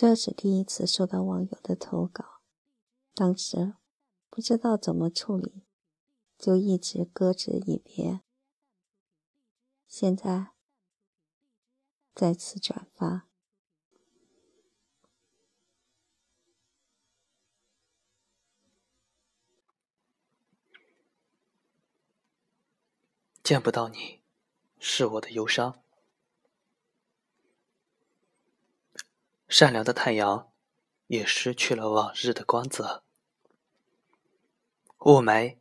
这是第一次收到网友的投稿，当时不知道怎么处理，就一直搁置一边。现在再次转发。见不到你，是我的忧伤。善良的太阳，也失去了往日的光泽。雾霾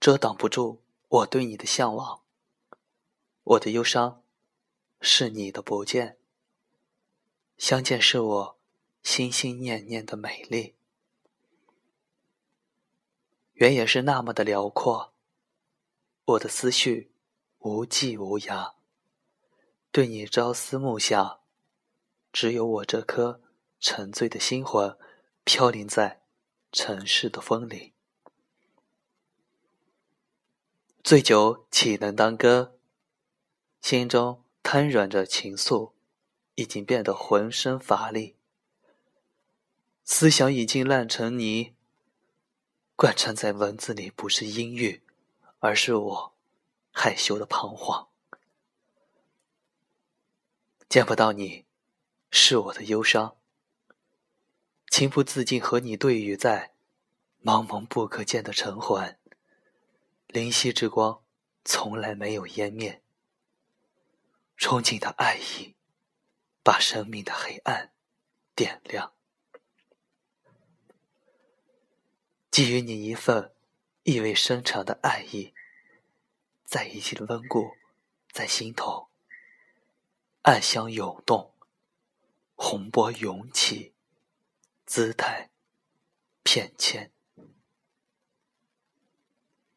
遮挡不住我对你的向往。我的忧伤，是你的不见。相见是我心心念念的美丽。原野是那么的辽阔。我的思绪无际无涯，对你朝思暮想，只有我这颗沉醉的心魂飘零在城市的风里。醉酒岂能当歌？心中瘫软着情愫，已经变得浑身乏力，思想已经烂成泥。贯穿在文字里不是阴郁。而是我害羞的彷徨，见不到你，是我的忧伤。情不自禁和你对语在茫茫不可见的晨环，灵犀之光从来没有湮灭。憧憬的爱意，把生命的黑暗点亮，给予你一份。意味深长的爱意，在一起的温故，在心头，暗香涌动，洪波涌起，姿态翩跹。